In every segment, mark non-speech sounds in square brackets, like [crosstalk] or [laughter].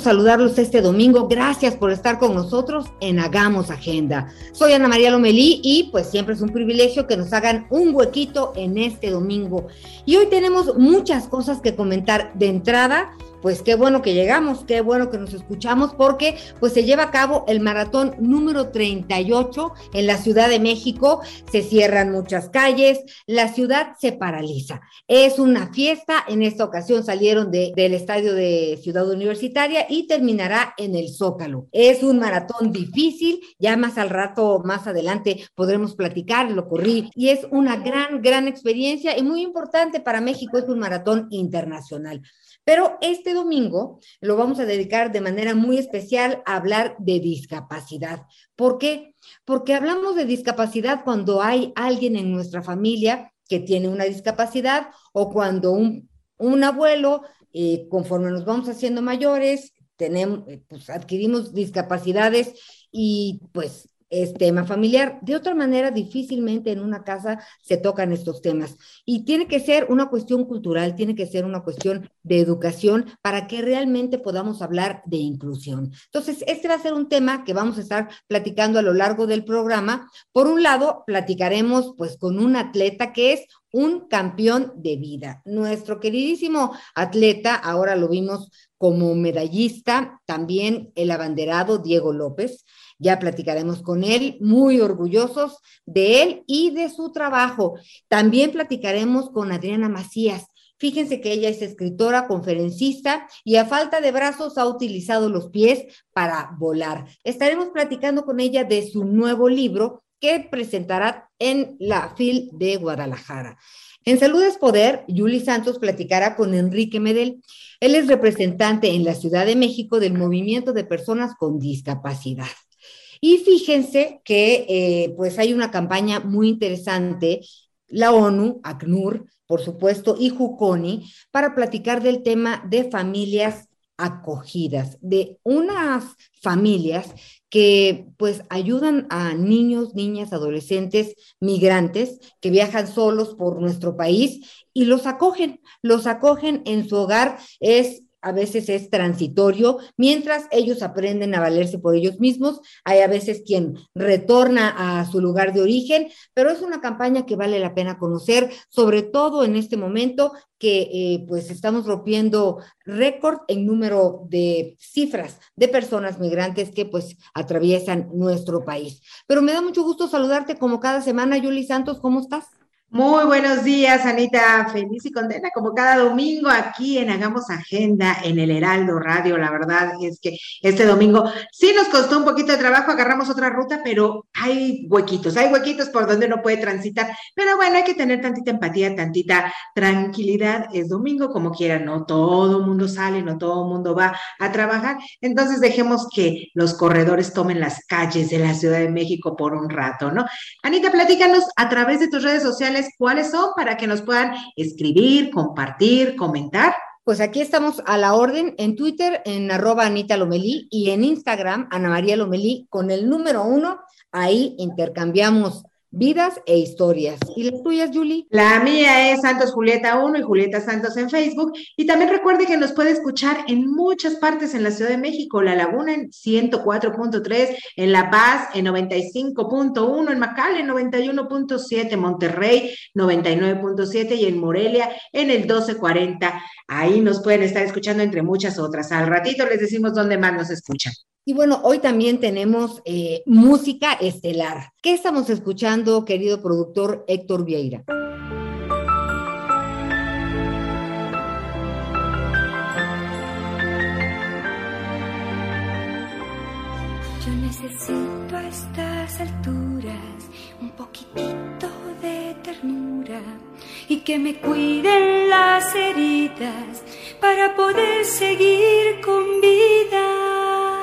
Saludarlos este domingo. Gracias por estar con nosotros en Hagamos Agenda. Soy Ana María Lomelí y pues siempre es un privilegio que nos hagan un huequito en este domingo. Y hoy tenemos muchas cosas que comentar. De entrada, pues qué bueno que llegamos, qué bueno que nos escuchamos, porque pues se lleva a cabo el maratón número 38 en la Ciudad de México, se cierran muchas calles, la ciudad se paraliza. Es una fiesta, en esta ocasión salieron del estadio de Ciudad Universitaria y terminará en el Zócalo. Es un maratón difícil, ya más al rato, más adelante podremos platicar, lo corrí, y es una gran, gran experiencia y muy importante para México, es un maratón internacional. Pero este domingo lo vamos a dedicar de manera muy especial a hablar de discapacidad. ¿Por qué? Porque hablamos de discapacidad cuando hay alguien en nuestra familia que tiene una discapacidad o cuando un, abuelo, eh, conforme nos vamos haciendo mayores, tenemos, eh, pues adquirimos discapacidades y pues es tema familiar. De otra manera, difícilmente en una casa se tocan estos temas. Y tiene que ser una cuestión cultural, tiene que ser una cuestión de educación para que realmente podamos hablar de inclusión. Entonces, este va a ser un tema que vamos a estar platicando a lo largo del programa. Por un lado, platicaremos pues con un atleta que es un campeón de vida. Nuestro queridísimo atleta, ahora lo vimos como medallista, también el abanderado Diego López. Ya platicaremos con él, muy orgullosos de él y de su trabajo. También platicaremos con Adriana Macías. Fíjense que ella es escritora, conferencista y a falta de brazos ha utilizado los pies para volar. Estaremos platicando con ella de su nuevo libro que presentará en la FIL de Guadalajara. En Salud es Poder, Yuli Santos platicará con Enrique Medel. Él es representante en la Ciudad de México del movimiento de personas con discapacidad. Y fíjense que eh, pues hay una campaña muy interesante, la ONU, ACNUR, por supuesto, y Juconi, para platicar del tema de familias acogidas, de unas familias que pues ayudan a niños, niñas, adolescentes, migrantes que viajan solos por nuestro país y los acogen, los acogen en su hogar. Es a veces es transitorio, mientras ellos aprenden a valerse por ellos mismos, hay a veces quien retorna a su lugar de origen, pero es una campaña que vale la pena conocer, sobre todo en este momento que eh, pues estamos rompiendo récord en número de cifras de personas migrantes que pues atraviesan nuestro país. Pero me da mucho gusto saludarte como cada semana, Yuli Santos, ¿cómo estás? Muy buenos días, Anita. Feliz y contenta como cada domingo aquí en Hagamos Agenda en el Heraldo Radio. La verdad es que este domingo sí nos costó un poquito de trabajo, agarramos otra ruta, pero hay huequitos, hay huequitos por donde uno puede transitar. Pero bueno, hay que tener tantita empatía, tantita tranquilidad. Es domingo, como quiera, no todo el mundo sale, no todo el mundo va a trabajar. Entonces dejemos que los corredores tomen las calles de la Ciudad de México por un rato, ¿no? Anita, platícanos a través de tus redes sociales cuáles son para que nos puedan escribir, compartir, comentar. Pues aquí estamos a la orden en Twitter, en arroba Anita Lomelí y en Instagram, Ana María Lomelí, con el número uno. Ahí intercambiamos vidas e historias. ¿Y las tuyas, Julie? La mía es Santos Julieta 1 y Julieta Santos en Facebook. Y también recuerde que nos puede escuchar en muchas partes en la Ciudad de México, La Laguna en 104.3, en La Paz en 95.1, en Macal en 91.7, Monterrey 99.7 y en Morelia en el 1240. Ahí nos pueden estar escuchando entre muchas otras. Al ratito les decimos dónde más nos escuchan. Y bueno, hoy también tenemos eh, música estelar. ¿Qué estamos escuchando, querido productor Héctor Vieira? Yo necesito a estas alturas un poquitito de ternura y que me cuiden las heridas para poder seguir con vida.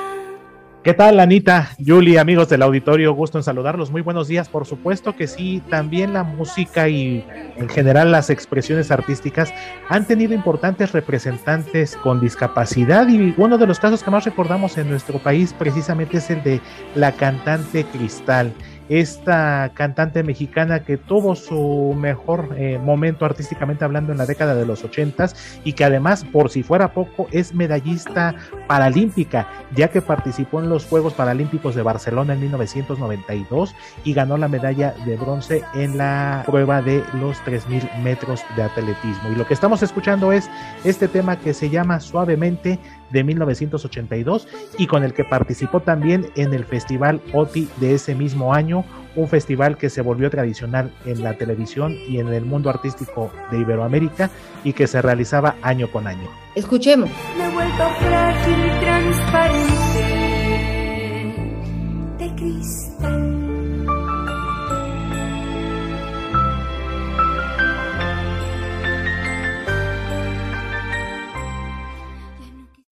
¿Qué tal, Anita, Julie, amigos del auditorio? Gusto en saludarlos. Muy buenos días. Por supuesto que sí, también la música y en general las expresiones artísticas han tenido importantes representantes con discapacidad y uno de los casos que más recordamos en nuestro país precisamente es el de la cantante Cristal esta cantante mexicana que tuvo su mejor eh, momento artísticamente hablando en la década de los ochentas y que además, por si fuera poco, es medallista paralímpica, ya que participó en los Juegos Paralímpicos de Barcelona en 1992 y ganó la medalla de bronce en la prueba de los 3.000 metros de atletismo. Y lo que estamos escuchando es este tema que se llama Suavemente de 1982 y con el que participó también en el Festival OTI de ese mismo año, un festival que se volvió tradicional en la televisión y en el mundo artístico de Iberoamérica y que se realizaba año con año. Escuchemos. Me he vuelto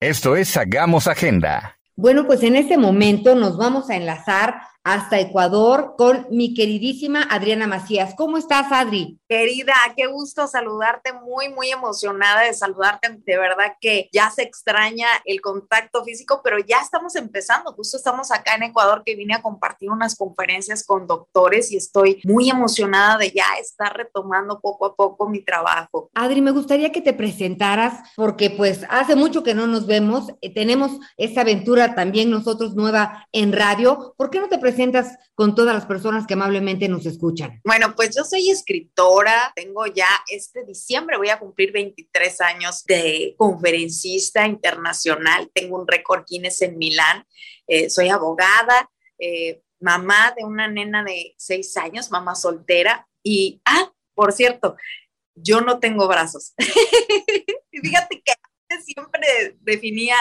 Esto es Hagamos Agenda. Bueno, pues en este momento nos vamos a enlazar hasta Ecuador con mi queridísima Adriana Macías. ¿Cómo estás, Adri? Querida, qué gusto saludarte, muy, muy emocionada de saludarte. De verdad que ya se extraña el contacto físico, pero ya estamos empezando. Justo estamos acá en Ecuador que vine a compartir unas conferencias con doctores y estoy muy emocionada de ya estar retomando poco a poco mi trabajo. Adri, me gustaría que te presentaras porque pues hace mucho que no nos vemos. Eh, tenemos esta aventura también nosotros nueva en radio. ¿Por qué no te presentas? Presentas con todas las personas que amablemente nos escuchan? Bueno, pues yo soy escritora, tengo ya este diciembre, voy a cumplir 23 años de conferencista internacional, tengo un récord Guinness en Milán, eh, soy abogada, eh, mamá de una nena de 6 años, mamá soltera, y, ah, por cierto, yo no tengo brazos. [laughs] Fíjate que siempre definía,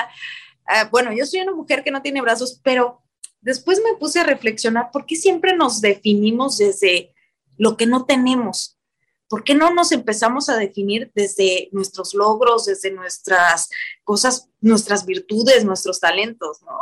uh, bueno, yo soy una mujer que no tiene brazos, pero después me puse a reflexionar, ¿por qué siempre nos definimos desde lo que no tenemos? ¿Por qué no nos empezamos a definir desde nuestros logros, desde nuestras cosas, nuestras virtudes, nuestros talentos, no?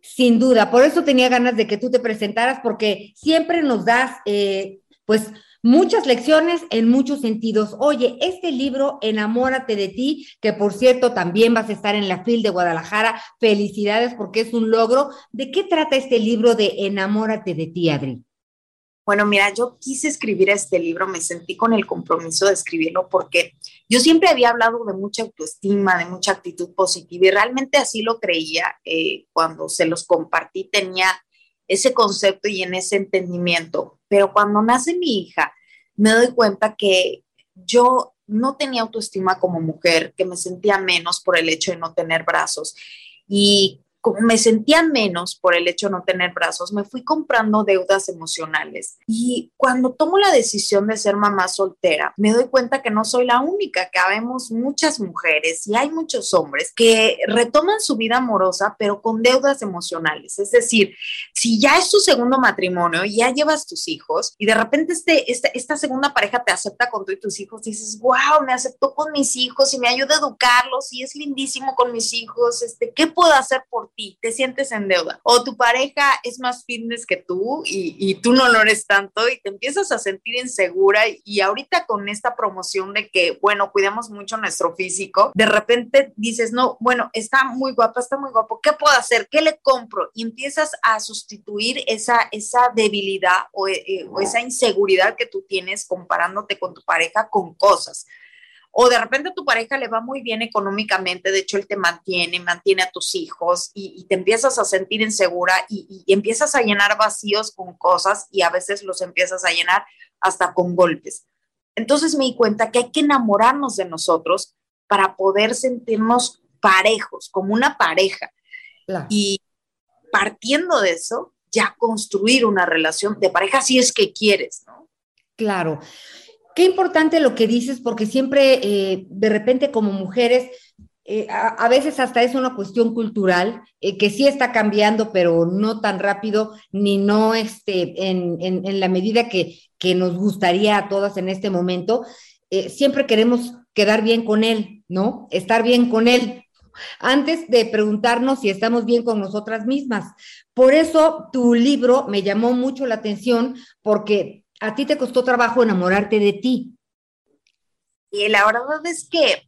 Sin duda, por eso tenía ganas de que tú te presentaras, porque siempre nos das, eh, pues, muchas lecciones en muchos sentidos. Oye, este libro, Enamórate de ti, que por cierto también vas a estar en la FIL de Guadalajara, felicidades porque es un logro. ¿De qué trata este libro de Enamórate de ti, Adri? Bueno, mira, yo quise escribir este libro, me sentí con el compromiso de escribirlo porque yo siempre había hablado de mucha autoestima, de mucha actitud positiva y realmente así lo creía eh, cuando se los compartí, tenía ese concepto y en ese entendimiento. Pero cuando nace mi hija, me doy cuenta que yo no tenía autoestima como mujer, que me sentía menos por el hecho de no tener brazos. Y como me sentía menos por el hecho de no tener brazos, me fui comprando deudas emocionales. Y cuando tomo la decisión de ser mamá soltera, me doy cuenta que no soy la única, que habemos muchas mujeres y hay muchos hombres que retoman su vida amorosa, pero con deudas emocionales. Es decir, si ya es tu segundo matrimonio, ya llevas tus hijos y de repente este, este esta segunda pareja te acepta con tú y tus hijos, dices, wow, me aceptó con mis hijos y me ayuda a educarlos y es lindísimo con mis hijos, este, ¿qué puedo hacer por te sientes en deuda. O tu pareja es más fitness que tú y, y tú no lo eres tanto y te empiezas a sentir insegura. Y ahorita con esta promoción de que, bueno, cuidamos mucho nuestro físico, de repente dices, no, bueno, está muy guapa, está muy guapo, ¿qué puedo hacer? ¿Qué le compro? Y empiezas a sustituir esa, esa debilidad o, eh, o esa inseguridad que tú tienes comparándote con tu pareja con cosas o de repente a tu pareja le va muy bien económicamente, de hecho él te mantiene, mantiene a tus hijos y, te empiezas a sentir insegura y, y, empiezas a llenar vacíos con cosas y a veces los empiezas a llenar hasta con golpes. Entonces me di cuenta que hay que enamorarnos de nosotros para poder sentirnos parejos, como una pareja. Claro. Y partiendo de eso, ya construir una relación de pareja si es que quieres, ¿no? Claro. Qué importante lo que dices, porque siempre, eh, de repente, como mujeres, eh, a, veces hasta es una cuestión cultural eh, que sí está cambiando, pero no tan rápido, ni no este, en, en, la medida que, que, nos gustaría a todas en este momento. Siempre queremos quedar bien con él, ¿no? Estar bien con él, antes de preguntarnos si estamos bien con nosotras mismas. Por eso tu libro me llamó mucho la atención porque a ti te costó trabajo enamorarte de ti. Y la verdad es que,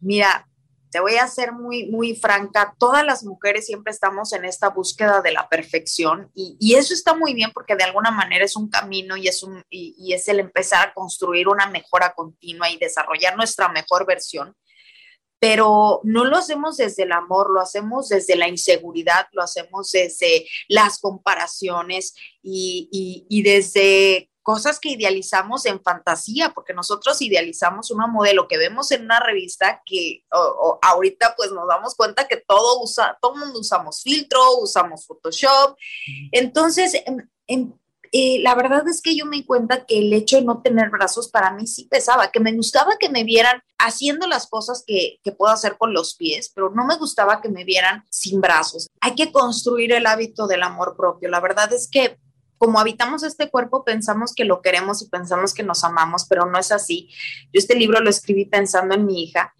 mira, te voy a ser muy, muy franca, todas las mujeres siempre estamos en esta búsqueda de la perfección y, eso está muy bien porque de alguna manera es un camino y es, un, y, es el empezar a construir una mejora continua y desarrollar nuestra mejor versión, pero no lo hacemos desde el amor, lo hacemos desde la inseguridad, lo hacemos desde las comparaciones y, y desde cosas que idealizamos en fantasía, porque nosotros idealizamos una modelo que vemos en una revista que ahorita pues nos damos cuenta que todo usa, todo mundo usamos filtro, usamos Photoshop. Entonces, eh, la verdad es que yo me di cuenta que el hecho de no tener brazos para mí sí pesaba, que me gustaba que me vieran haciendo las cosas que, que puedo hacer con los pies, pero no me gustaba que me vieran sin brazos. Hay que construir el hábito del amor propio. La verdad es que como habitamos este cuerpo, pensamos que lo queremos y pensamos que nos amamos, pero no es así. Yo este libro lo escribí pensando en mi hija.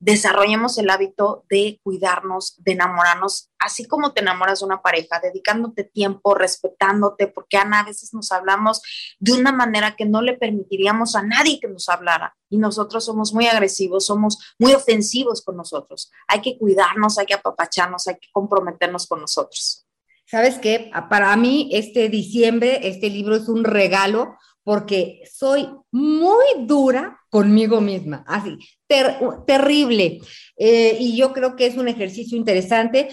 Desarrollemos el hábito de cuidarnos, de enamorarnos, así como te enamoras de una pareja, dedicándote tiempo, respetándote, porque Ana, a veces nos hablamos de una manera que no le permitiríamos a nadie que nos hablara. Y nosotros somos muy agresivos, somos muy ofensivos con nosotros. Hay que cuidarnos, hay que apapacharnos, hay que comprometernos con nosotros. ¿Sabes qué? Para mí este diciembre, este libro es un regalo porque soy muy dura conmigo misma, así, terrible. Eh, y yo creo que es un ejercicio interesante.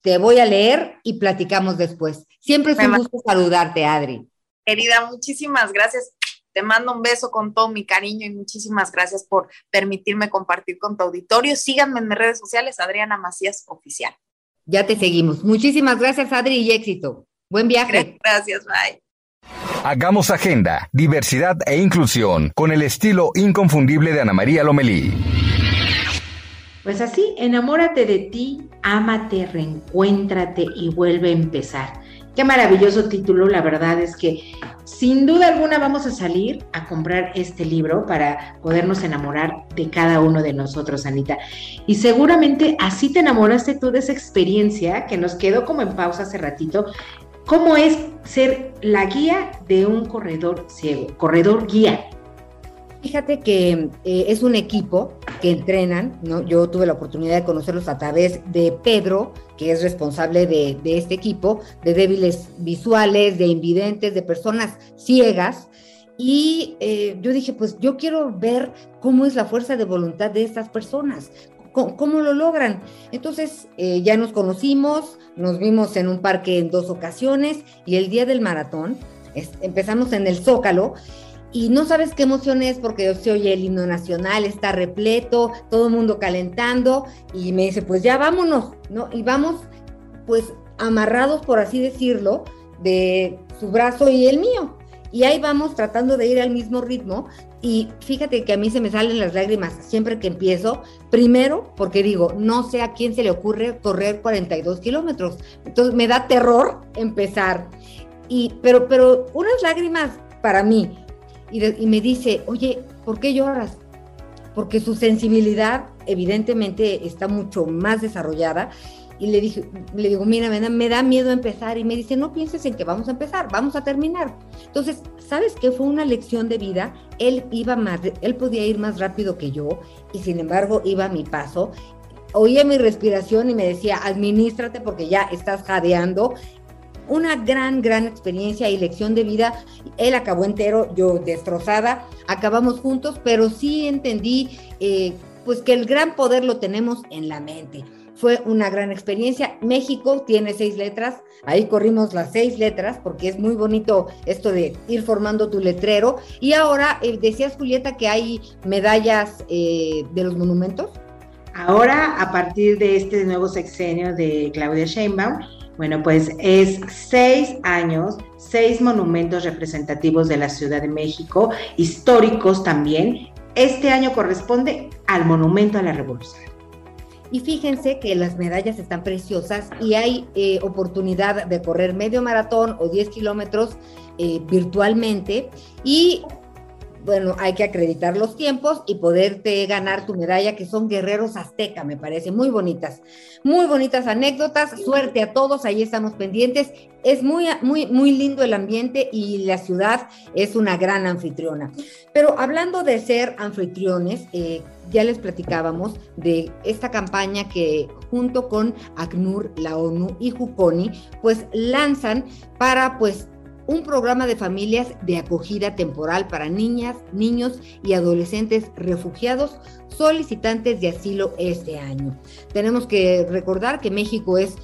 Te voy a leer y platicamos después. Siempre es un gusto saludarte, Adri. Querida, muchísimas gracias. Te mando un beso con todo mi cariño y muchísimas gracias por permitirme compartir con tu auditorio. Síganme en mis redes sociales, Adriana Macías Oficial. Ya te seguimos. Muchísimas gracias, Adri, y éxito. Buen viaje. Gracias, bye. Hagamos agenda, diversidad e inclusión con el estilo inconfundible de Ana María Lomelí. Pues así, enamórate de ti, ámate, reencuéntrate y vuelve a empezar. Qué maravilloso título, la verdad es que sin duda alguna vamos a salir a comprar este libro para podernos enamorar de cada uno de nosotros, Anita. Y seguramente así te enamoraste tú de esa experiencia que nos quedó como en pausa hace ratito. ¿Cómo es ser la guía de un corredor ciego? Corredor guía. Fíjate que eh, es un equipo que entrenan, ¿no? Yo tuve la oportunidad de conocerlos a través de Pedro, que es responsable de, este equipo, de débiles visuales, de invidentes, de personas ciegas. Y eh, yo dije, pues yo quiero ver cómo es la fuerza de voluntad de estas personas, cómo, lo logran. Entonces eh, ya nos conocimos, nos vimos en un parque en dos ocasiones y el día del maratón empezamos en el Zócalo y no sabes qué emoción es porque se oye el himno nacional, está repleto, todo el mundo calentando y me dice, pues ya vámonos, ¿no? Y vamos pues amarrados, por así decirlo, de su brazo y el mío. Y ahí vamos tratando de ir al mismo ritmo. Y fíjate que a mí se me salen las lágrimas siempre que empiezo. Primero, porque digo, no sé a quién se le ocurre correr 42 kilómetros. Entonces me da terror empezar. Y, pero, pero unas lágrimas para mí, y, me dice, oye, ¿por qué lloras? Porque su sensibilidad evidentemente está mucho más desarrollada. Y le, dije, le digo, mira, me da, me da miedo empezar. Y me dice, no pienses en que vamos a empezar, vamos a terminar. Entonces, ¿sabes qué? Fue una lección de vida. Él iba más, él podía ir más rápido que yo y sin embargo iba a mi paso oía mi respiración y me decía, administrate porque ya estás jadeando una gran, gran experiencia y lección de vida. Él acabó entero, yo destrozada, acabamos juntos, pero sí entendí eh, pues que el gran poder lo tenemos en la mente. Fue una gran experiencia. México tiene seis letras, ahí corrimos las seis letras porque es muy bonito esto de ir formando tu letrero. Y ahora, eh, decías Julieta que hay medallas eh, de los monumentos. Ahora, a partir de este nuevo sexenio de Claudia Sheinbaum, bueno, pues es seis años, seis monumentos representativos de la Ciudad de México, históricos también. Este año corresponde al Monumento a la Revolución. Y fíjense que las medallas están preciosas y hay eh, oportunidad de correr medio maratón o 10 kilómetros eh, virtualmente. Y bueno, hay que acreditar los tiempos y poderte ganar tu medalla, que son guerreros azteca, me parece, muy bonitas. Muy bonitas anécdotas, suerte a todos, ahí estamos pendientes. Es muy, muy, muy lindo el ambiente y la ciudad es una gran anfitriona. Pero hablando de ser anfitriones, eh, ya les platicábamos de esta campaña que junto con ACNUR, la ONU y Juconi, pues lanzan para pues un programa de familias de acogida temporal para niñas, niños y adolescentes refugiados solicitantes de asilo este año. Tenemos que recordar que México es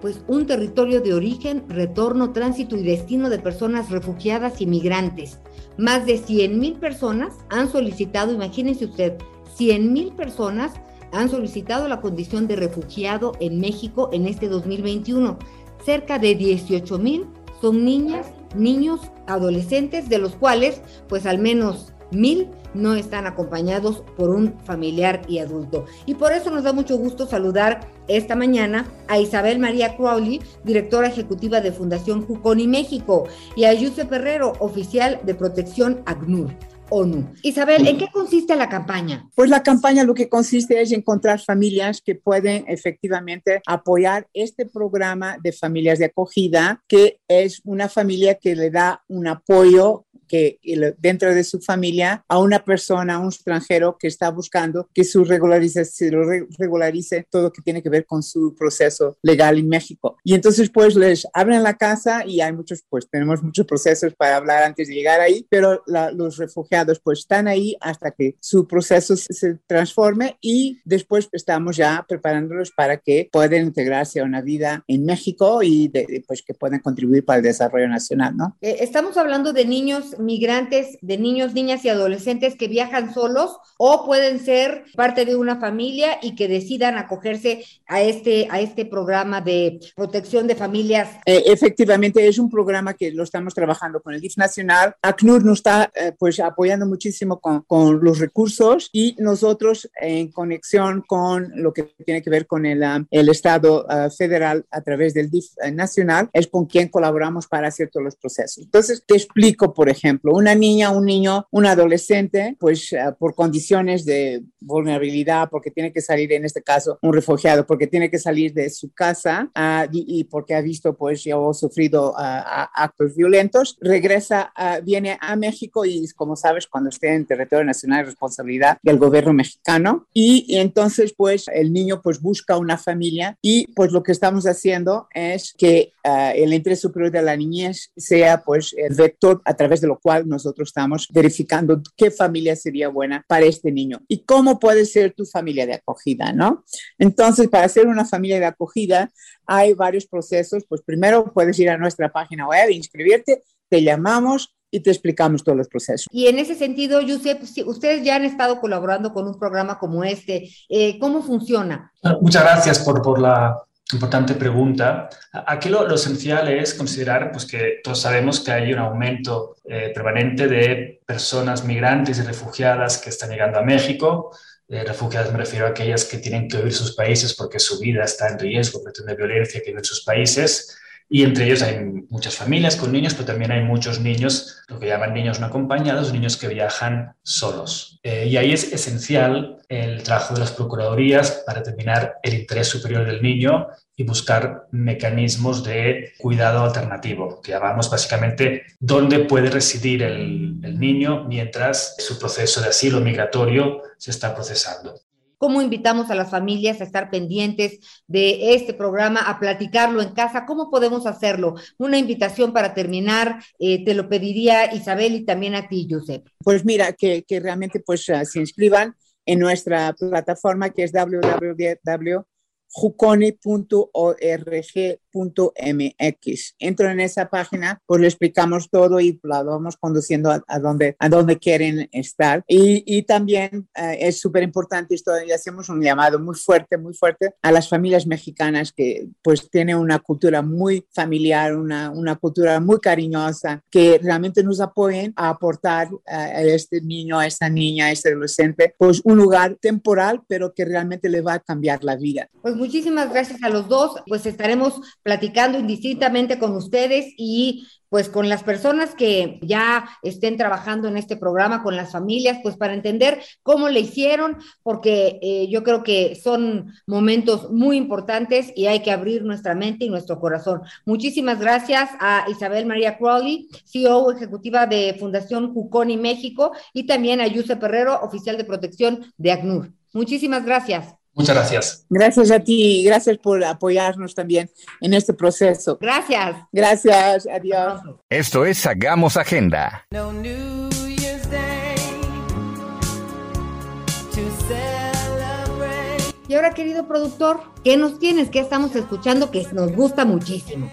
pues un territorio de origen, retorno, tránsito y destino de personas refugiadas y migrantes. Más de 100 mil personas han solicitado, imagínense usted, 100 mil personas han solicitado la condición de refugiado en México en este 2021. Cerca de 18 mil son niñas, niños, adolescentes, de los cuales pues al menos mil no están acompañados por un familiar y adulto. Y por eso nos da mucho gusto saludar esta mañana a Isabel María Crowley, directora ejecutiva de Fundación Juconi México, y a Yusef Herrero, oficial de protección ACNUR. ONU. Isabel, ¿en qué consiste la campaña? Pues la campaña lo que consiste es encontrar familias que pueden efectivamente apoyar este programa de familias de acogida, que es una familia que le da un apoyo que dentro de su familia a una persona, a un extranjero que está buscando que su regularice, se lo regularice todo lo que tiene que ver con su proceso legal en México. Y entonces pues les abren la casa y hay muchos, pues tenemos muchos procesos para hablar antes de llegar ahí, pero los refugiados pues están ahí hasta que su proceso se transforme y después estamos ya preparándolos para que puedan integrarse a una vida en México y pues que puedan contribuir para el desarrollo nacional, ¿no? Eh, estamos hablando de niños migrantes, de niños, niñas y adolescentes que viajan solos o pueden ser parte de una familia y que decidan acogerse a este, a este programa de protección de familias. Eh, efectivamente, es un programa que lo estamos trabajando con el DIF Nacional. ACNUR nos está eh, pues apoyando muchísimo con, con, los recursos y nosotros en conexión con lo que tiene que ver con el, um, el Estado uh, federal a través del DIF Nacional es con quien colaboramos para hacer todos los procesos. Entonces, te explico, por ejemplo, ejemplo, una niña, un niño, un adolescente, pues eh, por condiciones de vulnerabilidad, porque tiene que salir, en este caso, un refugiado, porque tiene que salir de su casa uh, y, y, porque ha visto, pues, ya ha sufrido uh, actos violentos, regresa, uh, viene a México y, como sabes, cuando esté en territorio nacional es responsabilidad del gobierno mexicano. Y, y entonces, pues, el niño, pues, busca una familia y, pues, lo que estamos haciendo es que el interés superior de la niñez sea, pues, el vector a través de lo cual nosotros estamos verificando qué familia sería buena para este niño y cómo puede ser tu familia de acogida, ¿no? Entonces, para ser una familia de acogida hay varios procesos. Pues primero puedes ir a nuestra página web, inscribirte, te llamamos y te explicamos todos los procesos. Y en ese sentido, Josep, si ustedes ya han estado colaborando con un programa como este, eh, ¿cómo funciona? Muchas gracias por, por la importante pregunta. Aquí lo, lo, esencial es considerar pues, que todos sabemos que hay un aumento eh, permanente de personas migrantes y refugiadas que están llegando a México. Eh, refugiadas me refiero a aquellas que tienen que huir sus países porque su vida está en riesgo por de violencia que viven sus países. Y entre ellos hay muchas familias con niños, pero también hay muchos niños, lo que llaman niños no acompañados, niños que viajan solos. Eh, y ahí es esencial el trabajo de las procuradurías para determinar el interés superior del niño y buscar mecanismos de cuidado alternativo, que llamamos básicamente dónde puede residir el niño mientras su proceso de asilo migratorio se está procesando cómo invitamos a las familias a estar pendientes de este programa, a platicarlo en casa, cómo podemos hacerlo. Una invitación para terminar, eh, te lo pediría Isabel y también a ti, Josep. Pues mira, que, realmente pues uh, se inscriban en nuestra plataforma que es www www.ecosistema.mx. Entro en esa página, pues le explicamos todo y la vamos conduciendo a, a donde, a donde quieren estar. Y, y también eh, es súper importante esto, y hacemos un llamado muy fuerte, muy fuerte a las familias mexicanas que pues tienen una cultura muy familiar, una, una cultura muy cariñosa, que realmente nos apoyen a aportar eh, a este niño, a esta niña, a este adolescente, pues un lugar temporal, pero que realmente le va a cambiar la vida. Pues muchísimas gracias a los dos, pues estaremos platicando indistintamente con ustedes y pues con las personas que ya estén trabajando en este programa, con las familias, pues para entender cómo le hicieron, porque eh, yo creo que son momentos muy importantes y hay que abrir nuestra mente y nuestro corazón. Muchísimas gracias a Isabel María Crowley, CEO ejecutiva de Fundación Juconi México, y también a Yuse Perrero, oficial de protección de ACNUR. Muchísimas gracias. Muchas gracias. Gracias a ti, gracias por apoyarnos también en este proceso. Gracias. Gracias, adiós. Esto es Hagamos Agenda. No New Year's Day to celebrate. Y ahora, querido productor, ¿qué nos tienes? ¿Qué estamos escuchando que nos gusta muchísimo?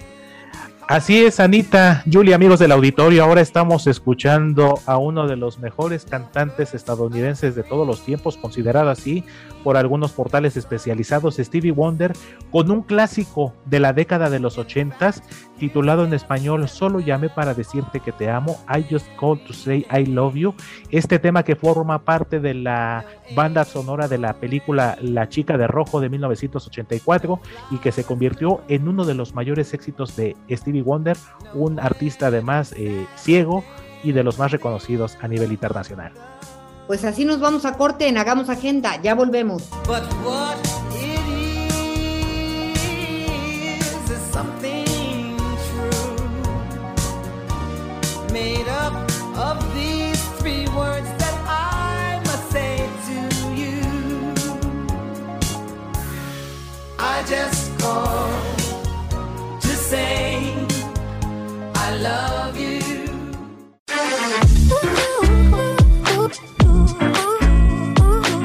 Así es, Anita, Julia, amigos del auditorio, ahora estamos escuchando a uno de los mejores cantantes estadounidenses de todos los tiempos, considerado así por algunos portales especializados, Stevie Wonder, con un clásico de la década de los ochentas, titulado en español Solo llamé para decirte que te amo, I just called to say I love you, este tema que forma parte de la banda sonora de la película La chica de rojo de 1984 y que se convirtió en uno de los mayores éxitos de Stevie Wonder, un artista además eh, ciego y de los más reconocidos a nivel internacional. Pues así nos vamos a corte en Hagamos Agenda. Ya volvemos. But what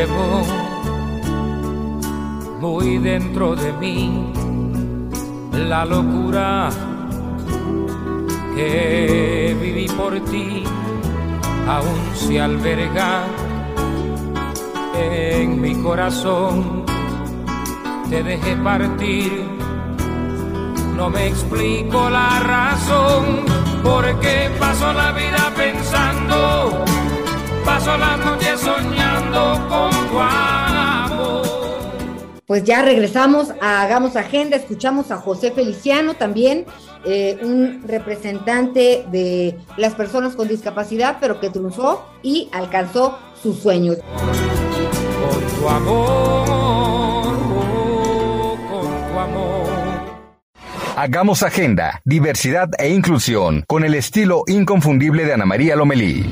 Llevo muy dentro de mí la locura que viví por ti, aún se alberga en mi corazón. Te dejé partir, no me explico la razón, porque paso la vida pensando paso las noches soñando con tu amor. Pues ya regresamos a Hagamos Agenda, escuchamos a José Feliciano también, eh, un representante de las personas con discapacidad, pero que triunfó y alcanzó sus sueños. Con tu amor, oh, con tu amor. Hagamos Agenda, diversidad e inclusión con el estilo inconfundible de Ana María Lomelí.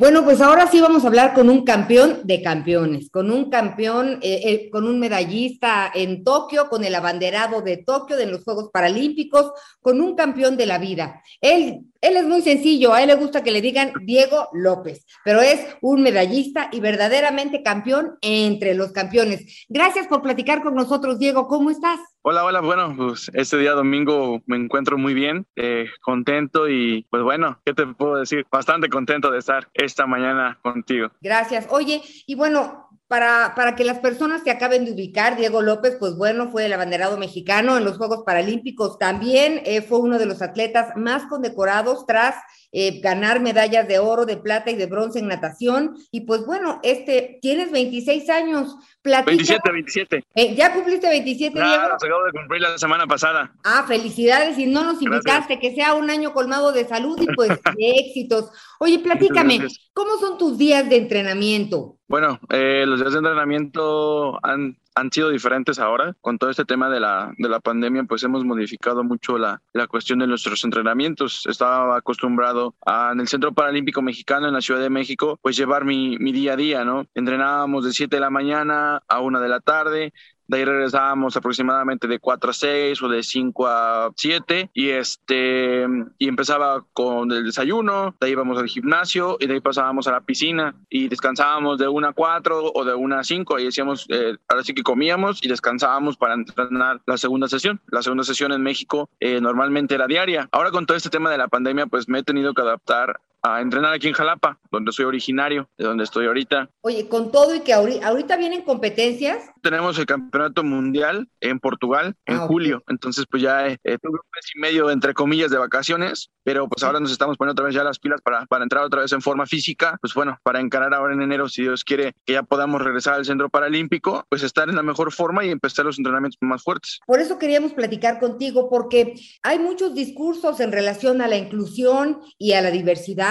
Bueno, pues ahora sí vamos a hablar con un campeón de campeones, con un campeón, eh, eh, con un medallista en Tokio, con el abanderado de Tokio de los Juegos Paralímpicos, con un campeón de la vida. Él, él es muy sencillo, a él le gusta que le digan Diego López, pero es un medallista y verdaderamente campeón entre los campeones. Gracias por platicar con nosotros, Diego. ¿Cómo estás? Hola, hola, bueno, pues este día domingo me encuentro muy bien, eh, contento y pues bueno, ¿qué te puedo decir? Bastante contento de estar esta mañana contigo. Gracias. Oye, y bueno, para, para, que las personas se acaben de ubicar, Diego López, pues bueno, fue el abanderado mexicano en los Juegos Paralímpicos. También eh, fue uno de los atletas más condecorados tras eh, ganar medallas de oro, de plata y de bronce en natación. Y pues bueno, este, tienes 26 años. Platica, 27, 27. Eh, ya cumpliste 27, Diego. Claro, se acabo de cumplir la semana pasada. Ah, felicidades y no nos invitaste, que sea un año colmado de salud y pues [laughs] de éxitos. Oye, platícame. ¿cómo son tus días de entrenamiento? Bueno, eh, los días de entrenamiento han, han sido diferentes ahora. Con todo este tema de la, de la pandemia, pues hemos modificado mucho la, la cuestión de nuestros entrenamientos. Estaba acostumbrado a, en el Centro Paralímpico Mexicano, en la Ciudad de México, pues llevar mi, mi día a día, ¿no? Entrenábamos de 7 de la mañana a 1 de la tarde, de ahí regresábamos aproximadamente de 4 a 6 o de 5 a 7 y este y empezaba con el desayuno, de ahí íbamos al gimnasio y de ahí pasábamos a la piscina y descansábamos de 1 a 4 o de 1 a 5, ahí decíamos, eh, ahora sí que comíamos y descansábamos para entrenar la segunda sesión. La segunda sesión en México eh, normalmente era diaria. Ahora con todo este tema de la pandemia pues me he tenido que adaptar a entrenar aquí en Jalapa, donde soy originario, de donde estoy ahorita. Oye, con todo y que ahorita, ahorita vienen competencias. Tenemos el campeonato mundial en Portugal en Ah, julio, entonces pues ya eh, tuve un mes y medio entre comillas de vacaciones, pero pues ahora nos estamos poniendo otra vez ya las pilas para, para entrar otra vez en forma física, pues bueno, para encarar ahora en enero, si Dios quiere que ya podamos regresar al centro paralímpico, pues estar en la mejor forma y empezar los entrenamientos más fuertes. Por eso queríamos platicar contigo, porque hay muchos discursos en relación a la inclusión y a la diversidad,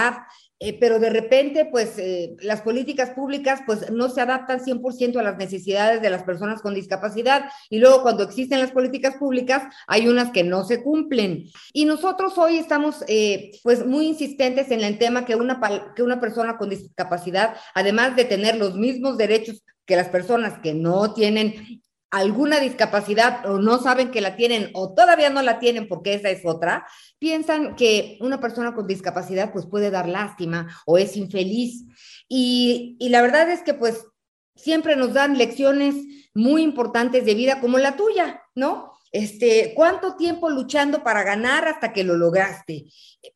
eh, pero de repente, pues eh, las políticas públicas pues no se adaptan 100% a las necesidades de las personas con discapacidad y luego cuando existen las políticas públicas hay unas que no se cumplen. Y nosotros hoy estamos eh, pues muy insistentes en el tema que una, que una persona con discapacidad, además de tener los mismos derechos que las personas que no tienen alguna discapacidad o no saben que la tienen o todavía no la tienen porque esa es otra, piensan que una persona con discapacidad pues puede dar lástima o es infeliz. Y, y la verdad es que pues siempre nos dan lecciones muy importantes de vida como la tuya, ¿no? Este, ¿cuánto tiempo luchando para ganar hasta que lo lograste?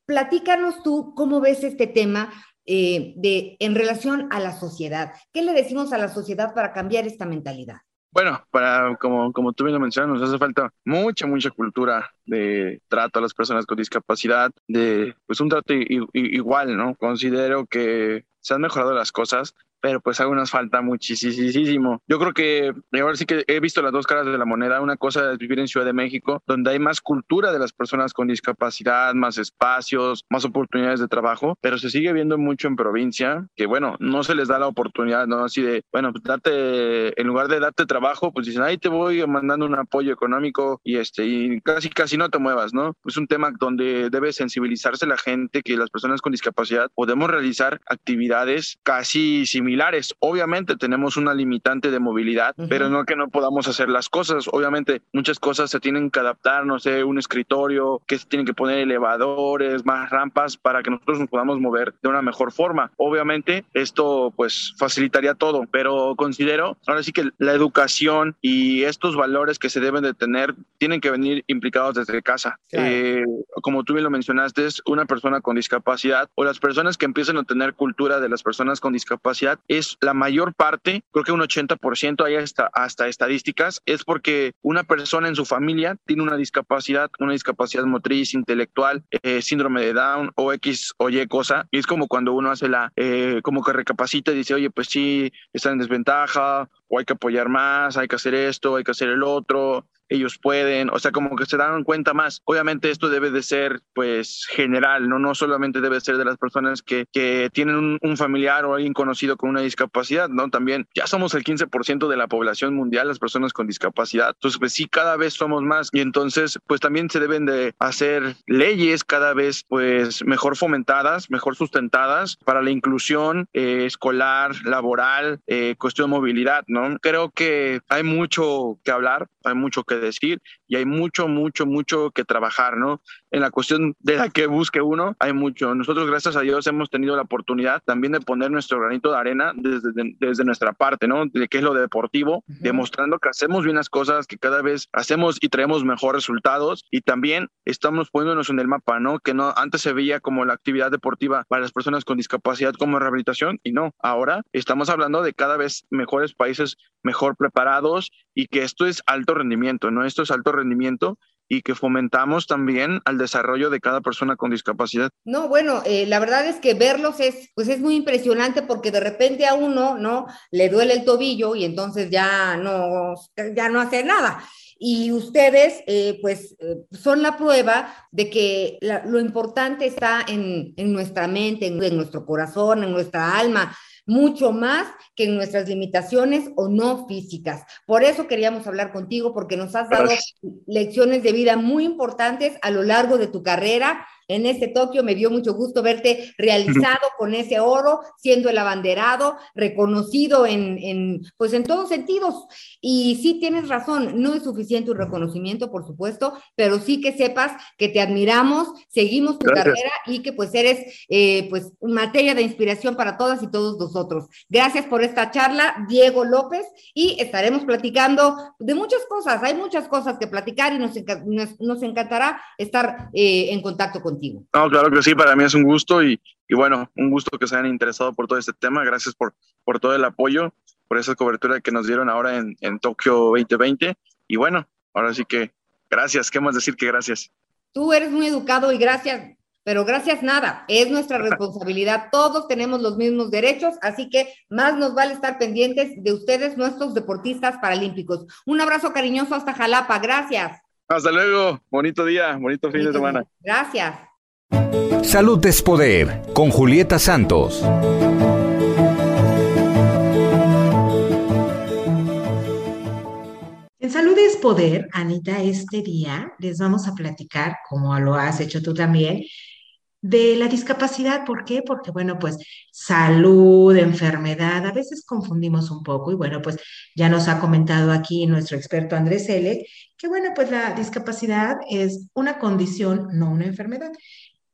Platícanos tú cómo ves este tema eh, de en relación a la sociedad. ¿Qué le decimos a la sociedad para cambiar esta mentalidad? Bueno, para como, como tú bien lo mencionas, nos hace falta mucha, mucha cultura de trato a las personas con discapacidad, de pues un trato igual, ¿no? Considero que se han mejorado las cosas, pero pues aún nos falta muchísimo. Yo creo que ahora sí que he visto las dos caras de la moneda. Una cosa es vivir en Ciudad de México, donde hay más cultura de las personas con discapacidad, más espacios, más oportunidades de trabajo, pero se sigue viendo mucho en provincia que, bueno, no se les da la oportunidad, ¿no? Así de, bueno, pues date, en lugar de darte trabajo, pues dicen, ahí te voy mandando un apoyo económico y este, y casi, casi no te muevas, ¿no? Es un tema donde debe sensibilizarse la gente que las personas con discapacidad podemos realizar actividades casi similares. Obviamente tenemos una limitante de movilidad, Ujú. pero no que no podamos hacer las cosas. Obviamente muchas cosas se tienen que adaptar, no sé, un escritorio, que se tienen que poner elevadores, más rampas para que nosotros nos podamos mover de una mejor forma. Obviamente esto pues facilitaría todo, pero considero ahora sí que la educación y estos valores que se deben de tener tienen que venir implicados desde casa. Claro. Eh, como tú bien lo mencionaste, es una persona con discapacidad o las personas que empiezan a tener cultura de las personas con discapacidad es la mayor parte, creo que un 80% hay hasta, hasta estadísticas, es porque una persona en su familia tiene una discapacidad, una discapacidad motriz, intelectual, eh, síndrome de Down o X o Y cosa. Y es como cuando uno hace la, eh, como que recapacita y dice, oye, pues sí, está en desventaja o hay que apoyar más, hay que hacer esto, hay que hacer el otro ellos pueden, o sea, como que se dan cuenta más. Obviamente esto debe de ser, pues, general, ¿no? No solamente debe ser de las personas que, que tienen un, un familiar o alguien conocido con una discapacidad, ¿no? También ya somos el 15% de la población mundial, las personas con discapacidad. Entonces, pues sí, cada vez somos más y entonces, pues también se deben de hacer leyes cada vez, pues, mejor fomentadas, mejor sustentadas para la inclusión eh, escolar, laboral, eh, cuestión de movilidad, ¿no? Creo que hay mucho que hablar, hay mucho que decir y hay mucho, mucho, mucho que trabajar, ¿no? En la cuestión de la que busque uno, hay mucho. Nosotros, gracias a Dios, hemos tenido la oportunidad también de poner nuestro granito de arena desde, de- desde nuestra parte, ¿no? De qué es lo deportivo, Ujú. demostrando que hacemos bien las cosas, que cada vez hacemos y traemos mejores resultados y también estamos poniéndonos en el mapa, ¿no? Que no antes se veía como la actividad deportiva para las personas con discapacidad como rehabilitación y no, ahora estamos hablando de cada vez mejores países mejor preparados y que esto es alto rendimiento, ¿no? Esto es alto rendimiento y que fomentamos también al desarrollo de cada persona con discapacidad. No, bueno, eh, la verdad es que verlos es, pues es muy impresionante porque de repente a uno, ¿no? Le duele el tobillo y entonces ya no, ya no hace nada. Y ustedes, eh, pues, eh, son la prueba de que lo importante está en, en nuestra mente, en, en nuestro corazón, en nuestra alma, mucho más que en nuestras limitaciones o no físicas. Por eso queríamos hablar contigo, porque nos has dado Gracias. lecciones de vida muy importantes a lo largo de tu carrera. En este Tokio me dio mucho gusto verte realizado con ese oro, siendo el abanderado, reconocido en, en, pues en todos sentidos. Y sí tienes razón, no es suficiente un reconocimiento, por supuesto, pero sí que sepas que te admiramos, seguimos tu Gracias. carrera y que pues eres eh, pues materia de inspiración para todas y todos nosotros. Gracias por esta charla, Diego López, y estaremos platicando de muchas cosas. Hay muchas cosas que platicar y nos, nos, nos encantará estar eh, en contacto contigo. No, claro que sí, para mí es un gusto y, y bueno, un gusto que se hayan interesado por todo este tema. Gracias por, por todo el apoyo, por esa cobertura que nos dieron ahora en, en Tokio 2020. Y bueno, ahora sí que gracias. ¿Qué más decir que gracias? Tú eres muy educado y gracias, pero gracias nada, es nuestra [laughs] responsabilidad. Todos tenemos los mismos derechos, así que más nos vale estar pendientes de ustedes, nuestros deportistas paralímpicos. Un abrazo cariñoso hasta Jalapa, gracias. Hasta luego. Bonito día, bonito fin de semana. Gracias. Salud es Poder con Julieta Santos. En Salud es Poder, Anita, este día les vamos a platicar, como lo has hecho tú también, de la discapacidad. ¿Por qué? Porque, bueno, pues salud, enfermedad, a veces confundimos un poco y, bueno, pues ya nos ha comentado aquí nuestro experto Andrés L. que, bueno, pues la discapacidad es una condición, no una enfermedad,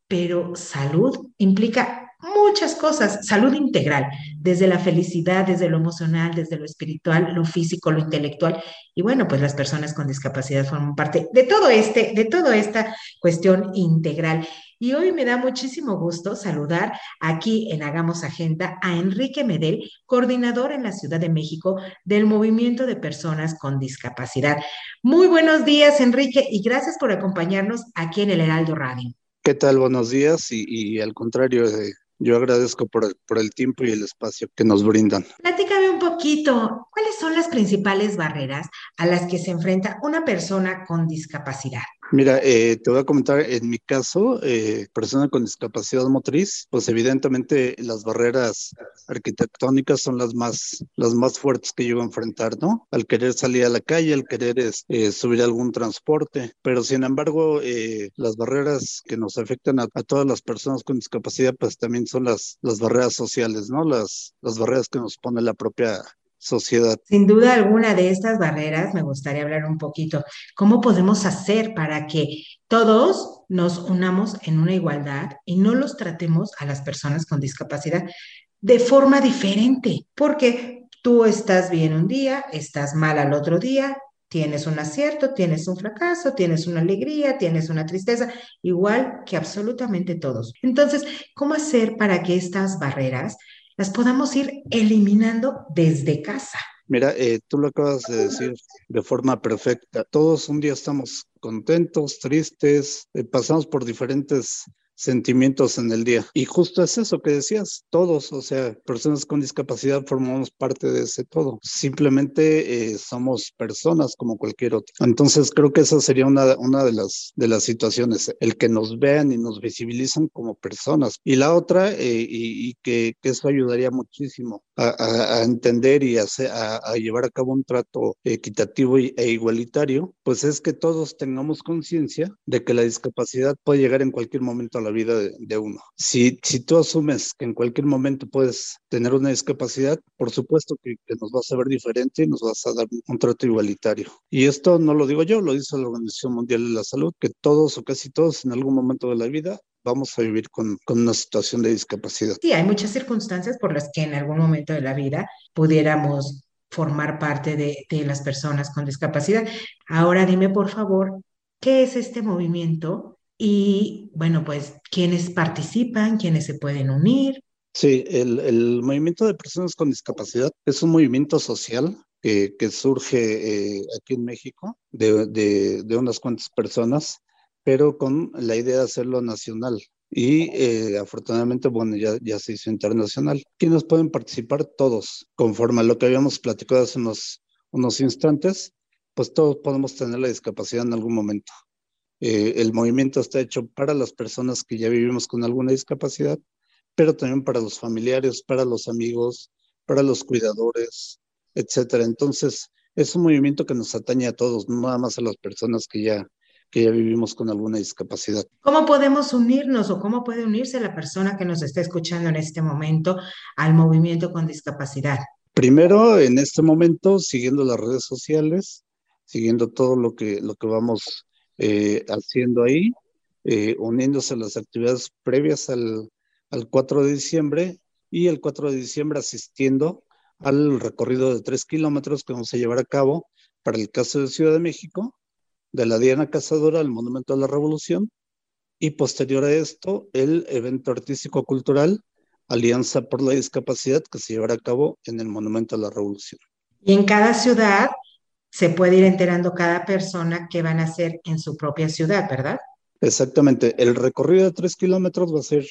pero salud implica muchas cosas, salud integral, desde la felicidad, desde lo emocional, desde lo espiritual, lo físico, lo intelectual. Y bueno, pues las personas con discapacidad forman parte de todo este, de toda esta cuestión integral. Y hoy me da muchísimo gusto saludar aquí en Hagamos Agenda a Enrique Medel, coordinador en la Ciudad de México del Movimiento de Personas con Discapacidad. Muy buenos días, Enrique, y gracias por acompañarnos aquí en el Heraldo Radio. ¿Qué tal? Buenos días y, y al contrario, eh, yo agradezco por el, por el tiempo y el espacio que nos brindan. Platícame un poquito, ¿cuáles son las principales barreras a las que se enfrenta una persona con discapacidad? Mira, eh, te voy a comentar, en mi caso, eh, persona con discapacidad motriz, pues evidentemente las barreras arquitectónicas son las más, las más fuertes que yo a enfrentar, ¿no? Al querer salir a la calle, al querer es, eh, subir algún transporte, pero sin embargo, eh, las barreras que nos afectan a, a, todas las personas con discapacidad, pues también son las, las barreras sociales, ¿no? Las, las barreras que nos pone la propia sociedad. Sin duda alguna de estas barreras, me gustaría hablar un poquito, ¿cómo podemos hacer para que todos nos unamos en una igualdad y no los tratemos a las personas con discapacidad de forma diferente? Porque tú estás bien un día, estás mal al otro día, tienes un acierto, tienes un fracaso, tienes una alegría, tienes una tristeza, igual que absolutamente todos. Entonces, ¿cómo hacer para que estas barreras las podamos ir eliminando desde casa. Mira, eh, tú lo acabas de decir de forma perfecta. Todos un día estamos contentos, tristes, eh, pasamos por diferentes sentimientos en el día. Y justo es eso que decías, todos, o sea, personas con discapacidad formamos parte de ese todo. Simplemente eh, somos personas como cualquier otro. Entonces creo que esa sería una, una de, las, de las situaciones, el que nos vean y nos visibilizan como personas. Y la otra, eh, y, y que, que, eso ayudaría muchísimo a, a, a entender y a, a, llevar a cabo un trato equitativo y, e igualitario, pues es que todos tengamos conciencia de que la discapacidad puede llegar en cualquier momento a la vida de, uno. Si, si tú asumes que en cualquier momento puedes tener una discapacidad, por supuesto que, que, nos vas a ver diferente y nos vas a dar un trato igualitario. Y esto no lo digo yo, lo dice la Organización Mundial de la Salud, que todos o casi todos en algún momento de la vida vamos a vivir con, con, una situación de discapacidad. Sí, hay muchas circunstancias por las que en algún momento de la vida pudiéramos formar parte de, de las personas con discapacidad. Ahora dime, por favor, ¿qué es este movimiento? Y bueno, pues, ¿quiénes participan? ¿Quiénes se pueden unir? Sí, el, el, movimiento de personas con discapacidad es un movimiento social que, que surge eh, aquí en México de, de, de, unas cuantas personas, pero con la idea de hacerlo nacional. Y eh, afortunadamente, bueno, ya, ya se hizo internacional. ¿Quiénes pueden participar? Todos, conforme a lo que habíamos platicado hace unos, unos instantes, pues todos podemos tener la discapacidad en algún momento. Eh, el movimiento está hecho para las personas que ya vivimos con alguna discapacidad, pero también para los familiares, para los amigos, para los cuidadores, etcétera. Entonces, es un movimiento que nos atañe a todos, no nada más a las personas que ya, que ya vivimos con alguna discapacidad. ¿Cómo podemos unirnos o cómo puede unirse la persona que nos está escuchando en este momento al movimiento con discapacidad? Primero, en este momento, siguiendo las redes sociales, siguiendo todo lo que, lo que vamos eh, haciendo ahí, eh, uniéndose a las actividades previas al, al 4 de diciembre y el 4 de diciembre asistiendo al recorrido de tres kilómetros que vamos a llevar a cabo para el caso de Ciudad de México, de la Diana Cazadora al Monumento a la Revolución, y posterior a esto, el evento artístico cultural Alianza por la Discapacidad que se llevará a cabo en el Monumento a la Revolución. Y en cada ciudad se puede ir enterando cada persona qué van a hacer en su propia ciudad, ¿verdad? Exactamente. El recorrido de tres kilómetros va a ser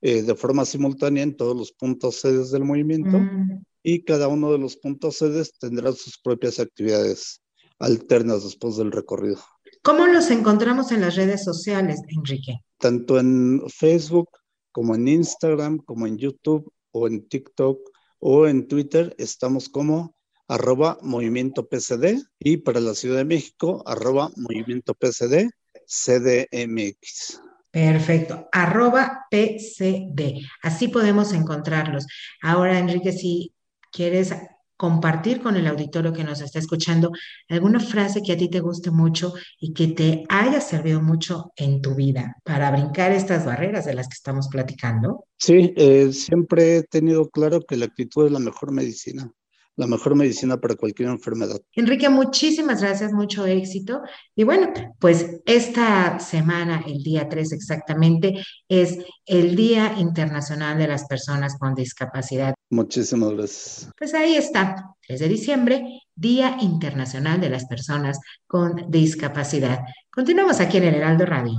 eh, de forma simultánea en todos los puntos sedes del movimiento mm. y cada uno de los puntos sedes tendrá sus propias actividades alternas después del recorrido. ¿Cómo los encontramos en las redes sociales, Enrique? Tanto en Facebook como en Instagram, como en YouTube o en TikTok o en Twitter, estamos como arroba movimiento PCD y para la Ciudad de México, arroba movimiento PCD CDMX. Perfecto, arroba PCD. Así podemos encontrarlos. Ahora, Enrique, si quieres compartir con el auditorio que nos está escuchando alguna frase que a ti te guste mucho y que te haya servido mucho en tu vida para brincar estas barreras de las que estamos platicando. Sí, eh, siempre he tenido claro que la actitud es la mejor medicina la mejor medicina para cualquier enfermedad. Enrique, muchísimas gracias, mucho éxito. Y bueno, pues esta semana, el día 3 exactamente, es el Día Internacional de las Personas con Discapacidad. Muchísimas gracias. Pues ahí está, 3 de diciembre, Día Internacional de las Personas con Discapacidad. Continuamos aquí en el Heraldo Radio.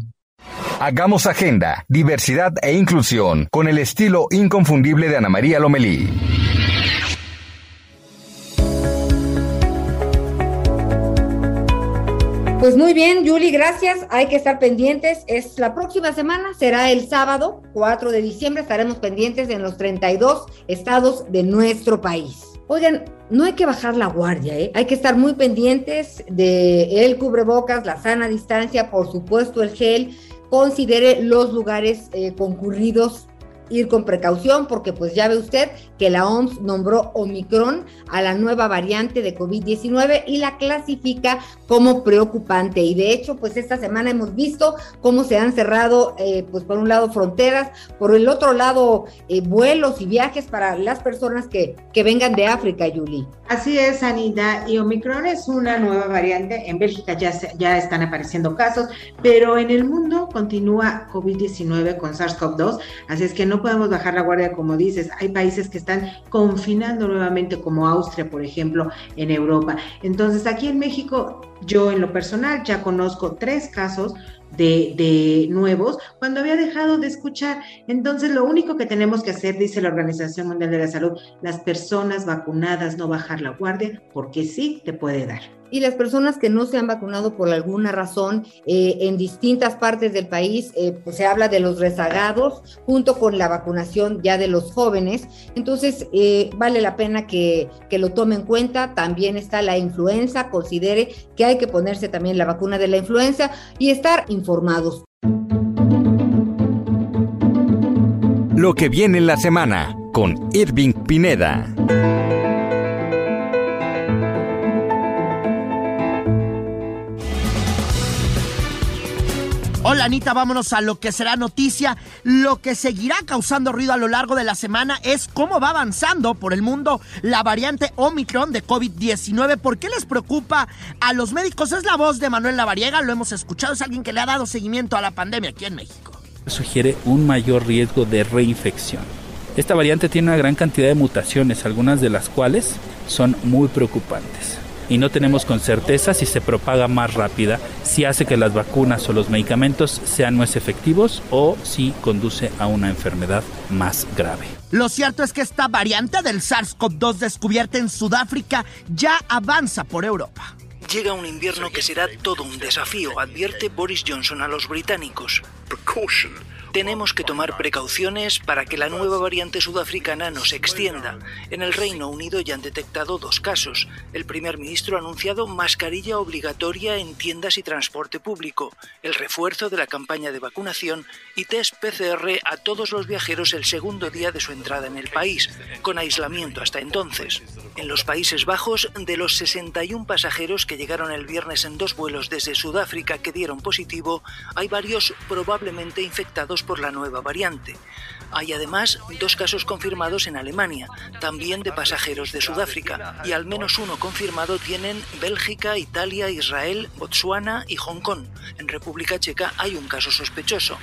Hagamos agenda, diversidad e inclusión con el estilo inconfundible de Ana María Lomelí. Pues muy bien, Julie, gracias. Hay que estar pendientes. Es la próxima semana, será el sábado 4 de diciembre. Estaremos pendientes en los 32 estados de nuestro país. Oigan, no hay que bajar la guardia, ¿eh? hay que estar muy pendientes de el cubrebocas, la sana distancia, por supuesto el gel. Considere los lugares eh, concurridos ir con precaución porque pues ya ve usted que la OMS nombró Omicron a la nueva variante de COVID-19 y la clasifica como preocupante. Y de hecho, pues esta semana hemos visto cómo se han cerrado, eh, pues por un lado fronteras, por el otro lado eh, vuelos y viajes para las personas que, que vengan de África, Yuli. Así es, Anita. Y Omicron es una nueva variante. En Bélgica ya, ya están apareciendo casos, pero en el mundo continúa COVID-19 con SARS-CoV-2. Así es que no podemos bajar la guardia, como dices. Hay países que están confinando nuevamente, como Austria, por ejemplo, en Europa. Entonces, aquí en México, yo en lo personal ya conozco tres casos de, de, nuevos cuando había dejado de escuchar. Entonces, lo único que tenemos que hacer, dice la Organización Mundial de la Salud, las personas vacunadas no bajar la guardia porque sí te puede dar y las personas que no se han vacunado por alguna razón eh, en distintas partes del país, eh, pues se habla de los rezagados junto con la vacunación ya de los jóvenes. Entonces, eh, vale la pena que, que lo tome en cuenta. También está la influenza, considere que hay que ponerse también la vacuna de la influenza y estar informados. Lo que viene en la semana con Irving Pineda. Hola Anita, vámonos a lo que será noticia. Lo que seguirá causando ruido a lo largo de la semana es cómo va avanzando por el mundo la variante Omicron de COVID-19. ¿Por qué les preocupa a los médicos? Es la voz de Manuel Lavariega, lo hemos escuchado, es alguien que le ha dado seguimiento a la pandemia aquí en México. Sugiere un mayor riesgo de reinfección. Esta variante tiene una gran cantidad de mutaciones, algunas de las cuales son muy preocupantes y no tenemos con certeza si se propaga más rápida, si hace que las vacunas o los medicamentos sean más efectivos o si conduce a una enfermedad más grave. Lo cierto es que esta variante del SARS-CoV-2 descubierta en Sudáfrica ya avanza por Europa. Llega un invierno que será todo un desafío, advierte Boris Johnson a los británicos. Tenemos que tomar precauciones para que la nueva variante sudafricana no se extienda. En el Reino Unido ya han detectado dos casos. El primer ministro ha anunciado mascarilla obligatoria en tiendas y transporte público, el refuerzo de la campaña de vacunación y test PCR a todos los viajeros el segundo día de su entrada en el país, con aislamiento hasta entonces. En los Países Bajos, de los 61 pasajeros que llegaron el viernes en dos vuelos desde Sudáfrica que dieron positivo, hay varios probablemente infectados por la nueva variante. Hay además dos casos confirmados en Alemania, también de pasajeros de Sudáfrica, y al menos uno confirmado tienen Bélgica, Italia, Israel, Botsuana y Hong Kong. En República Checa hay un caso sospechoso.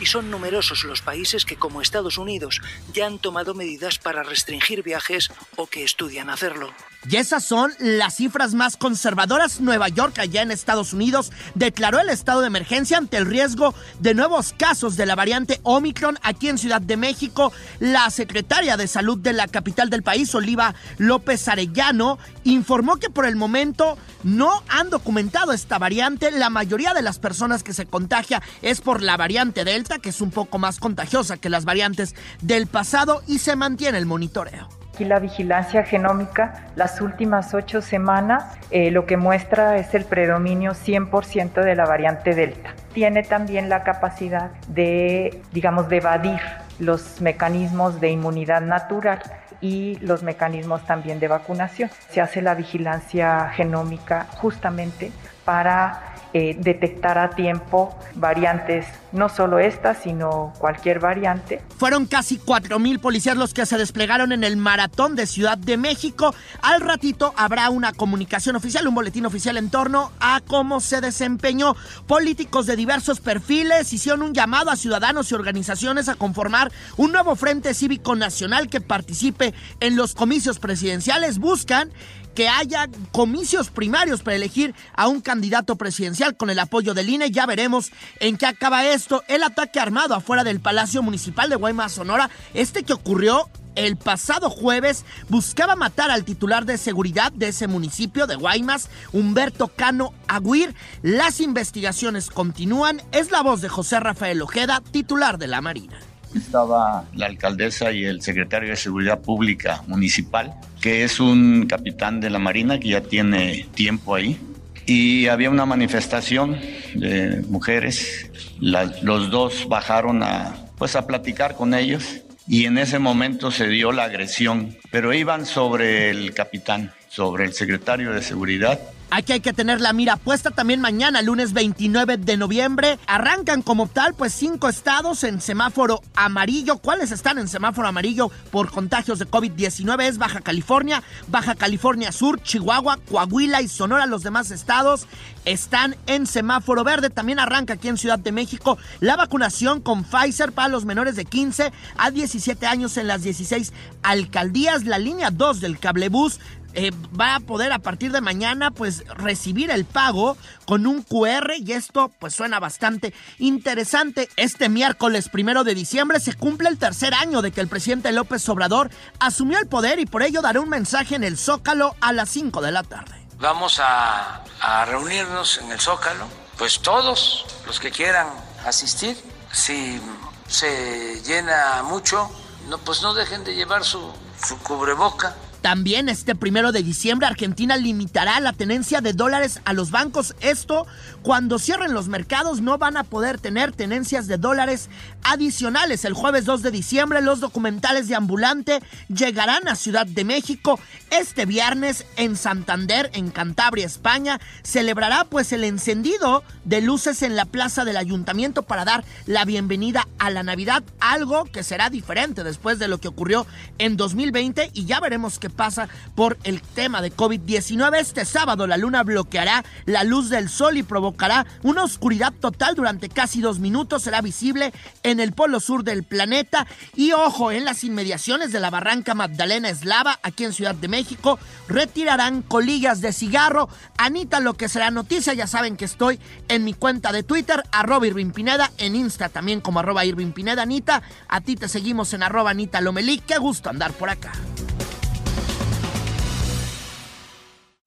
Y son numerosos los países que, como Estados Unidos, ya han tomado medidas para restringir viajes o que estudian hacerlo. Y esas son las cifras más conservadoras. Nueva York, allá en Estados Unidos, declaró el estado de emergencia ante el riesgo de nuevos casos de la variante Omicron. Aquí en Ciudad de México, la secretaria de Salud de la capital del país, Oliva López Arellano, informó que por el momento no han documentado esta variante. La mayoría de las personas que se contagia es por la variante Delta, que es un poco más contagiosa que las variantes del pasado y se mantiene el monitoreo. Aquí la vigilancia genómica, las últimas ocho semanas, eh, lo que muestra es el predominio 100% de la variante Delta. Tiene también la capacidad de, digamos, de evadir los mecanismos de inmunidad natural y los mecanismos también de vacunación. Se hace la vigilancia genómica justamente para eh, detectar a tiempo variantes, no solo esta, sino cualquier variante. Fueron casi 4.000 policías los que se desplegaron en el maratón de Ciudad de México. Al ratito habrá una comunicación oficial, un boletín oficial en torno a cómo se desempeñó. Políticos de diversos perfiles hicieron un llamado a ciudadanos y organizaciones a conformar un nuevo Frente Cívico Nacional que participe en los comicios presidenciales. Buscan que haya comicios primarios para elegir a un candidato presidencial con el apoyo del INE. Ya veremos en qué acaba esto. El ataque armado afuera del Palacio Municipal de Guaymas, Sonora, este que ocurrió el pasado jueves buscaba matar al titular de seguridad de ese municipio de Guaymas, Humberto Cano Aguir. Las investigaciones continúan. Es la voz de José Rafael Ojeda, titular de la Marina. Estaba la alcaldesa y el secretario de Seguridad Pública Municipal, que es un capitán de la Marina que ya tiene tiempo ahí. Y había una manifestación de mujeres. los dos bajaron a, pues, a platicar con ellos y en ese momento se dio la agresión, pero iban sobre el capitán, sobre el secretario de Seguridad Aquí hay que tener la mira puesta también mañana, lunes 29 de noviembre. Arrancan como tal, pues cinco estados en semáforo amarillo. ¿Cuáles están en semáforo amarillo por contagios de COVID-19? Es Baja California, Baja California Sur, Chihuahua, Coahuila y Sonora. Los demás estados están en semáforo verde. También arranca aquí en Ciudad de México la vacunación con Pfizer para los menores de 15 a 17 años en las 16 alcaldías. La línea 2 del cablebús eh, va a poder a partir de mañana pues recibir el pago con un QR y esto pues suena bastante interesante. Este miércoles primero de diciembre se cumple el tercer año de que el presidente López Obrador asumió el poder y por ello dará un mensaje en el Zócalo a las 5 de la tarde. Vamos a, a reunirnos en el Zócalo, pues todos los que quieran asistir, si se llena mucho, no, pues no dejen de llevar su, su cubreboca también este primero de diciembre Argentina limitará la tenencia de dólares a los bancos. Esto cuando cierren los mercados no van a poder tener tenencias de dólares adicionales. El jueves 2 de diciembre los documentales de Ambulante llegarán a Ciudad de México. Este viernes en Santander, en Cantabria, España, celebrará pues el encendido de luces en la plaza del ayuntamiento para dar la bienvenida a la Navidad, algo que será diferente después de lo que ocurrió en 2020 y ya veremos qué pasa por el tema de COVID-19. Este sábado la luna bloqueará la luz del sol y provocará una oscuridad total durante casi dos minutos. Será visible en el polo sur del planeta. Y ojo, en las inmediaciones de la barranca Magdalena Eslava, aquí en Ciudad de México, retirarán colillas de cigarro. Anita, lo que será noticia, ya saben que estoy en mi cuenta de Twitter, arroba Irving Pineda, en Insta también como arroba Irving Pineda. Anita, a ti te seguimos en arroba Anita Lomelí. Qué gusto andar por acá.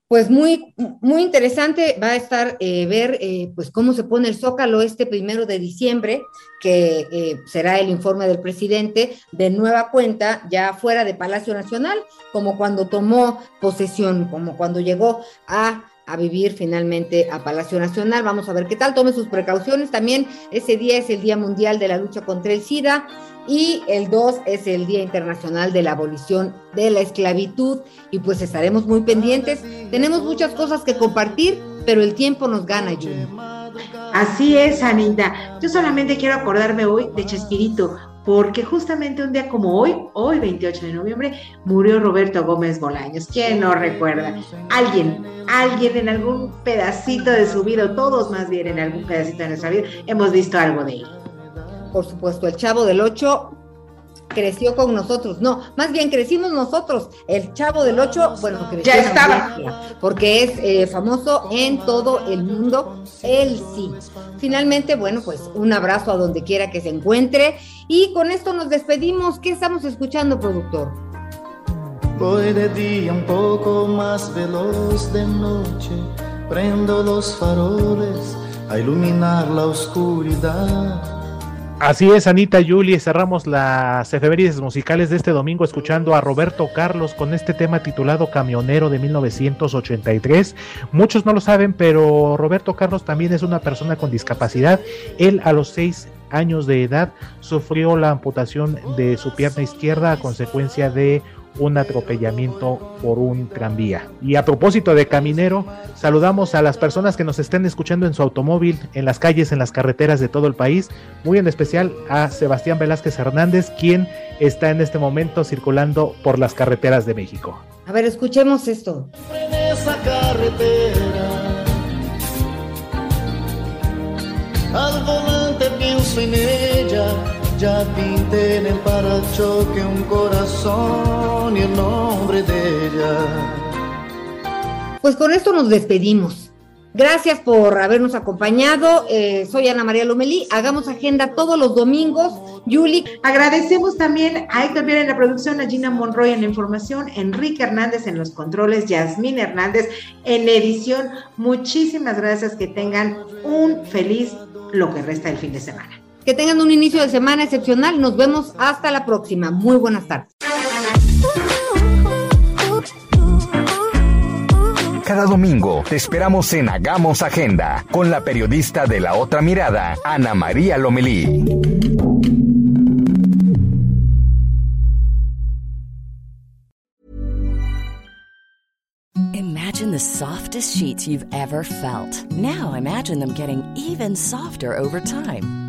Pues muy, muy interesante va a estar eh, ver eh, pues cómo se pone el zócalo este primero de diciembre, que eh, será el informe del presidente de nueva cuenta ya fuera de Palacio Nacional, como cuando tomó posesión, como cuando llegó a a vivir finalmente a Palacio Nacional. Vamos a ver qué tal, tome sus precauciones. También ese día es el Día Mundial de la Lucha contra el SIDA y el 2 es el Día Internacional de la Abolición de la Esclavitud y pues estaremos muy pendientes. Tenemos muchas cosas que compartir, pero el tiempo nos gana, Juni. Así es, Anita. Yo solamente quiero acordarme hoy de Chespirito, porque justamente un día como hoy, hoy 28 de noviembre, murió Roberto Gómez Bolaños. ¿Quién no recuerda? Alguien, alguien en algún pedacito de su vida, todos más bien en algún pedacito de nuestra vida, hemos visto algo de él. Por supuesto, el Chavo del Ocho creció con nosotros. No, más bien crecimos nosotros. El Chavo del Ocho, bueno, creció Ya estaba. Porque es eh, famoso en todo el mundo. Él sí. Finalmente, bueno, pues un abrazo a donde quiera que se encuentre. Y con esto nos despedimos. ¿Qué estamos escuchando, productor? Voy de día un poco más veloz de noche, prendo los faroles a iluminar la oscuridad. Así es, Anita Yuli, cerramos las efemérides musicales de este domingo escuchando a Roberto Carlos con este tema titulado Camionero de 1983. Muchos no lo saben, pero Roberto Carlos también es una persona con discapacidad. Él a los seis años de edad sufrió la amputación de su pierna izquierda a consecuencia de un atropellamiento por un tranvía. Y a propósito de caminero, saludamos a las personas que nos estén escuchando en su automóvil, en las calles, en las carreteras de todo el país, muy en especial a Sebastián Velázquez Hernández, quien está en este momento circulando por las carreteras de México. A ver, escuchemos esto. En esa carretera, al volante pienso en ella. Ya pinté en el parachoque un corazón y el nombre de ella. Pues con esto nos despedimos. Gracias por habernos acompañado. Eh, soy Ana María Lomelí. Hagamos agenda todos los domingos. Yuli. Agradecemos también a Héctor Viera en la producción, a Gina Monroy en la información, Enrique Hernández en los controles, Yasmín Hernández en edición. Muchísimas gracias. Que tengan un feliz lo que resta del fin de semana. Que tengan un inicio de semana excepcional. Nos vemos hasta la próxima. Muy buenas tardes. Cada domingo te esperamos en Hagamos Agenda con la periodista de la otra mirada, Ana María Lomelí. Imagine the softest sheets you've ever felt. Now imagine them getting even softer over time.